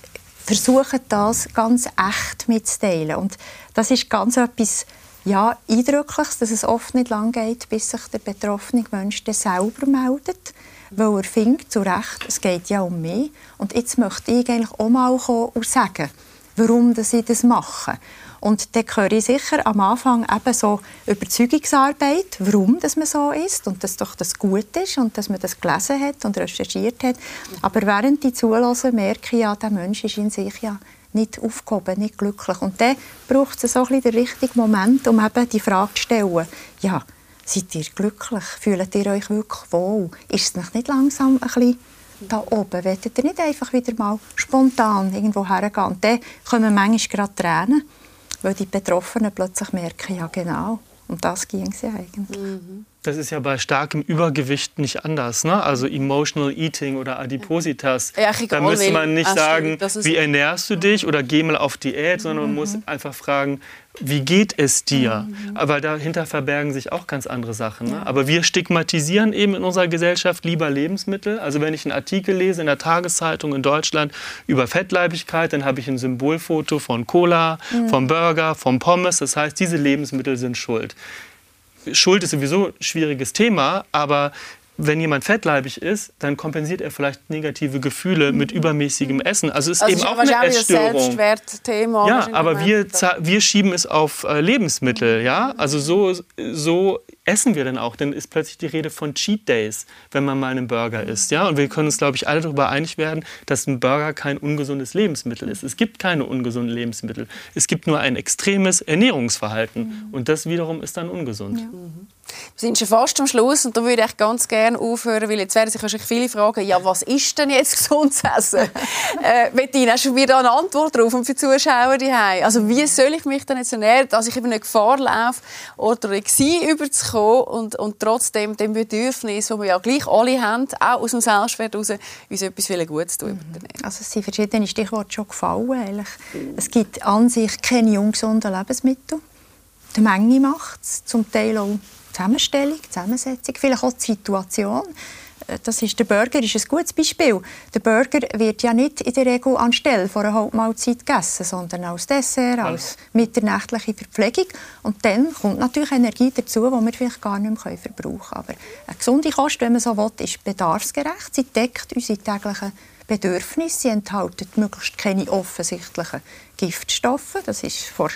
versucht das ganz echt mitzuteilen. Und das ist ganz etwas ja, Eindrückliches, dass es oft nicht lang geht, bis sich der betroffene Mensch selber meldet weil er findet, zu Recht, es geht ja um mich. Und jetzt möchte ich eigentlich auch mal kommen und sagen, warum ich das mache. Und dann höre ich sicher am Anfang eben so Überzeugungsarbeit, warum das man so ist und dass doch das gut ist und dass man das gelesen hat und recherchiert hat. Aber während ich zulasse, merke ich ja, der Mensch ist in sich ja nicht aufgehoben, nicht glücklich. Und dann braucht es so ein bisschen den richtigen Moment, um eben die Frage zu stellen, ja, seid ihr glücklich? Fühlt ihr euch wirklich wohl? Ist es nicht langsam ein bisschen da oben? Wollt ihr nicht einfach wieder mal spontan irgendwo hergehen? Und dann kommen manchmal gerade Tränen, weil die Betroffenen plötzlich merken, ja genau, um das ging ja eigentlich. Mhm. Das ist ja bei starkem Übergewicht nicht anders. Ne? Also Emotional Eating oder Adipositas. Ja, da müsste man nicht sagen, wie ernährst du dich oder geh mal auf Diät, sondern man mhm. muss einfach fragen, wie geht es dir? Mhm. Aber dahinter verbergen sich auch ganz andere Sachen. Ne? Aber wir stigmatisieren eben in unserer Gesellschaft lieber Lebensmittel. Also wenn ich einen Artikel lese in der Tageszeitung in Deutschland über Fettleibigkeit, dann habe ich ein Symbolfoto von Cola, mhm. vom Burger, vom Pommes. Das heißt, diese Lebensmittel sind schuld. Schuld ist sowieso ein schwieriges Thema, aber wenn jemand fettleibig ist, dann kompensiert er vielleicht negative Gefühle mit mhm. übermäßigem Essen. Also ist also eben auch eine Essstörung. Selbstwertthema. Ja, aber wir, wir schieben es auf äh, Lebensmittel. Ja, also so, so essen wir denn auch? Dann ist plötzlich die Rede von Cheat Days, wenn man mal einen Burger isst. Ja, und wir können uns, glaube ich, alle darüber einig werden, dass ein Burger kein ungesundes Lebensmittel ist. Es gibt keine ungesunden Lebensmittel. Es gibt nur ein extremes Ernährungsverhalten. Mhm. Und das wiederum ist dann ungesund. Ja. Mhm. Wir sind schon fast am Schluss und da würde ich ganz gerne aufhören, weil jetzt werden sich wahrscheinlich viele fragen, ja, was ist denn jetzt gesundes Essen? <laughs> äh, Bettina, hast du wieder eine Antwort darauf und für die Zuschauer die Also wie soll ich mich denn jetzt ernähren, dass ich eben eine Gefahr laufe, Orthorexie überzukommen und, und trotzdem dem Bedürfnis, das wir ja gleich alle haben, auch aus dem Selbstwert heraus, uns etwas Gutes tun. Mhm. Also es sind verschiedene Stichworte schon gefallen. Eigentlich. Es gibt an sich keine ungesunden Lebensmittel. Die Menge macht es, zum Teil auch Zusammenstellung, Zusammensetzung, vielleicht auch die Situation. Das ist, der Burger ist ein gutes Beispiel. Der Burger wird ja nicht in der Regel anstelle vor einer Hauptmahlzeit gegessen, sondern als Dessert, als mitternächtliche Verpflegung. Und dann kommt natürlich Energie dazu, die wir vielleicht gar nicht mehr verbrauchen können. Aber eine gesunde Kost, wenn man so will, ist bedarfsgerecht. Sie deckt unsere täglichen Bedürfnisse. Sie enthält möglichst keine offensichtlichen Giftstoffe. Das ist vor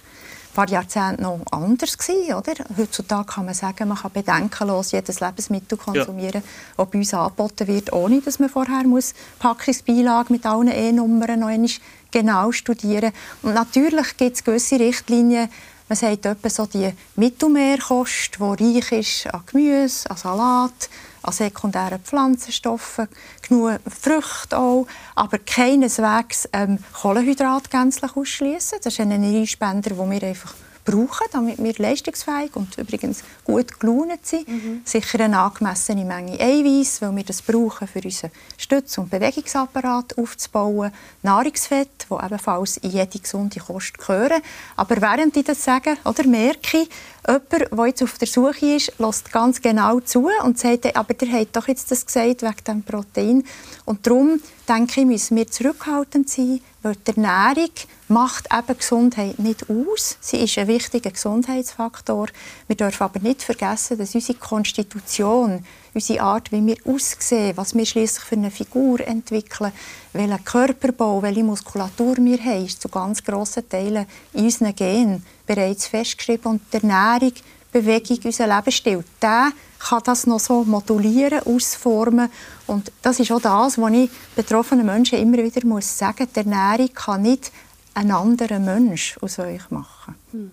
paar Jahrzehnte noch anders gewesen, oder? Heutzutage kann man sagen, man kann bedenkenlos jedes Lebensmittel konsumieren, ja. das bei uns angeboten wird, ohne dass man vorher muss Packungsbeilage mit allen E-Nummern noch einmal genau studieren Und natürlich gibt es gewisse Richtlinien, man sagt etwa so die Mittelmeerkost, die reich ist an Gemüse, an Salat, an sekundären Pflanzenstoffen, genug Früchte auch, aber keineswegs ähm, Kohlenhydrat gänzlich ausschließen. Das ist ein Energiespender, den wir einfach brauchen, damit wir leistungsfähig und übrigens gut gelaunt sind. Mhm. Sicher eine angemessene Menge Eiweiß, weil wir das brauchen, für unseren Stütz- und Bewegungsapparat aufzubauen. Nahrungsfett, wo ebenfalls in jede gesunde Kost gehören. Aber während ich das sage, oder merke ich, jemand, der jetzt auf der Suche ist, lässt ganz genau zu und sagt, aber der hat doch jetzt das gesagt wegen dem Protein. Und darum denke ich, müssen wir zurückhaltend sein, weil die Ernährung macht eben Gesundheit nicht aus. Sie ist ein wichtiger Gesundheitsfaktor. Wir dürfen aber nicht vergessen, dass unsere Konstitution, unsere Art, wie wir aussehen, was wir schließlich für eine Figur entwickeln, welchen Körperbau, welche Muskulatur wir haben, ist zu ganz grossen Teilen in unseren Genen bereits festgeschrieben. Und die Ernährung, Bewegung, unser Lebensstil, der kann das noch so modulieren, ausformen. Und das ist auch das, was ich betroffenen Menschen immer wieder muss sagen muss. Die Ernährung kann nicht ein anderer Mensch aus euch machen. Mhm.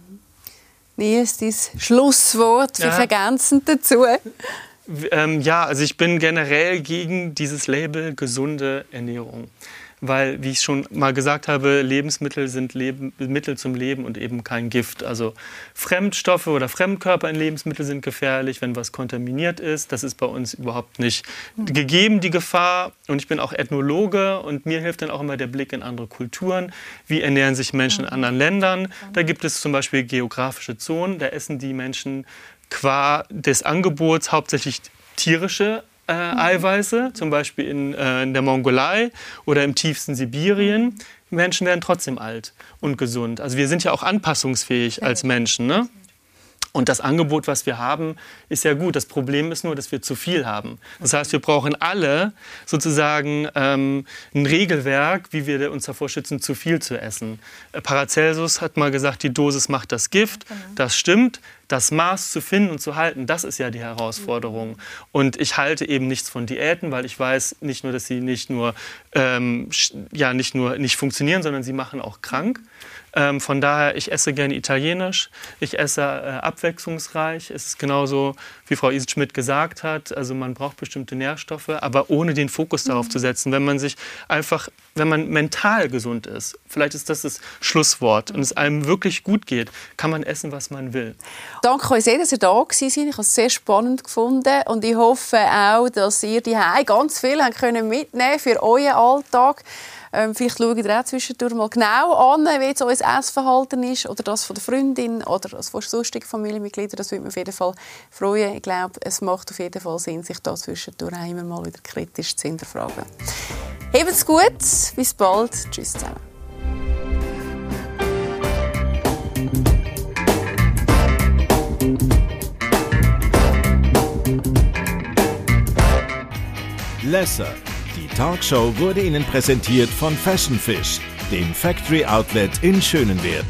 Wie ist dein Schlusswort ja. ergänzend dazu? Ähm, ja, also ich bin generell gegen dieses Label gesunde Ernährung weil, wie ich schon mal gesagt habe, Lebensmittel sind Leben, Mittel zum Leben und eben kein Gift. Also Fremdstoffe oder Fremdkörper in Lebensmitteln sind gefährlich, wenn was kontaminiert ist. Das ist bei uns überhaupt nicht gegeben, die Gefahr. Und ich bin auch Ethnologe und mir hilft dann auch immer der Blick in andere Kulturen. Wie ernähren sich Menschen in anderen Ländern? Da gibt es zum Beispiel geografische Zonen, da essen die Menschen qua des Angebots hauptsächlich tierische äh, Eiweiße, zum Beispiel in, äh, in der Mongolei oder im tiefsten Sibirien. Menschen werden trotzdem alt und gesund. Also wir sind ja auch anpassungsfähig als Menschen. Ne? Und das Angebot, was wir haben, ist ja gut. Das Problem ist nur, dass wir zu viel haben. Das heißt, wir brauchen alle sozusagen ähm, ein Regelwerk, wie wir uns davor schützen, zu viel zu essen. Äh, Paracelsus hat mal gesagt, die Dosis macht das Gift. Genau. Das stimmt. Das Maß zu finden und zu halten, das ist ja die Herausforderung. Und ich halte eben nichts von Diäten, weil ich weiß nicht nur, dass sie nicht nur, ähm, ja, nicht nur nicht funktionieren, sondern sie machen auch krank. Ähm, von daher, ich esse gerne italienisch, ich esse äh, abwechslungsreich. Es ist genauso, wie Frau Isenschmidt gesagt hat, also man braucht bestimmte Nährstoffe, aber ohne den Fokus darauf zu setzen. Wenn man sich einfach, wenn man mental gesund ist, vielleicht ist das das Schlusswort, und es einem wirklich gut geht, kann man essen, was man will. Danke euch sehr, dass ihr da gewesen seid. Ich habe es sehr spannend gefunden und ich hoffe auch, dass ihr die ganz viel mitnehmen könnt für euren Alltag. Ähm, vielleicht schauen ihr auch zwischendurch mal genau an, wie jetzt euer Essverhalten ist oder das von der Freundin oder das von sonstigen Familienmitgliedern. Das würde mich auf jeden Fall freuen. Ich glaube, es macht auf jeden Fall Sinn, sich da zwischendurch auch immer mal wieder kritisch zu hinterfragen. Habt's gut, bis bald. Tschüss zusammen. Lesser Talkshow wurde Ihnen präsentiert von Fashion Fish, dem Factory Outlet in Schönenwert.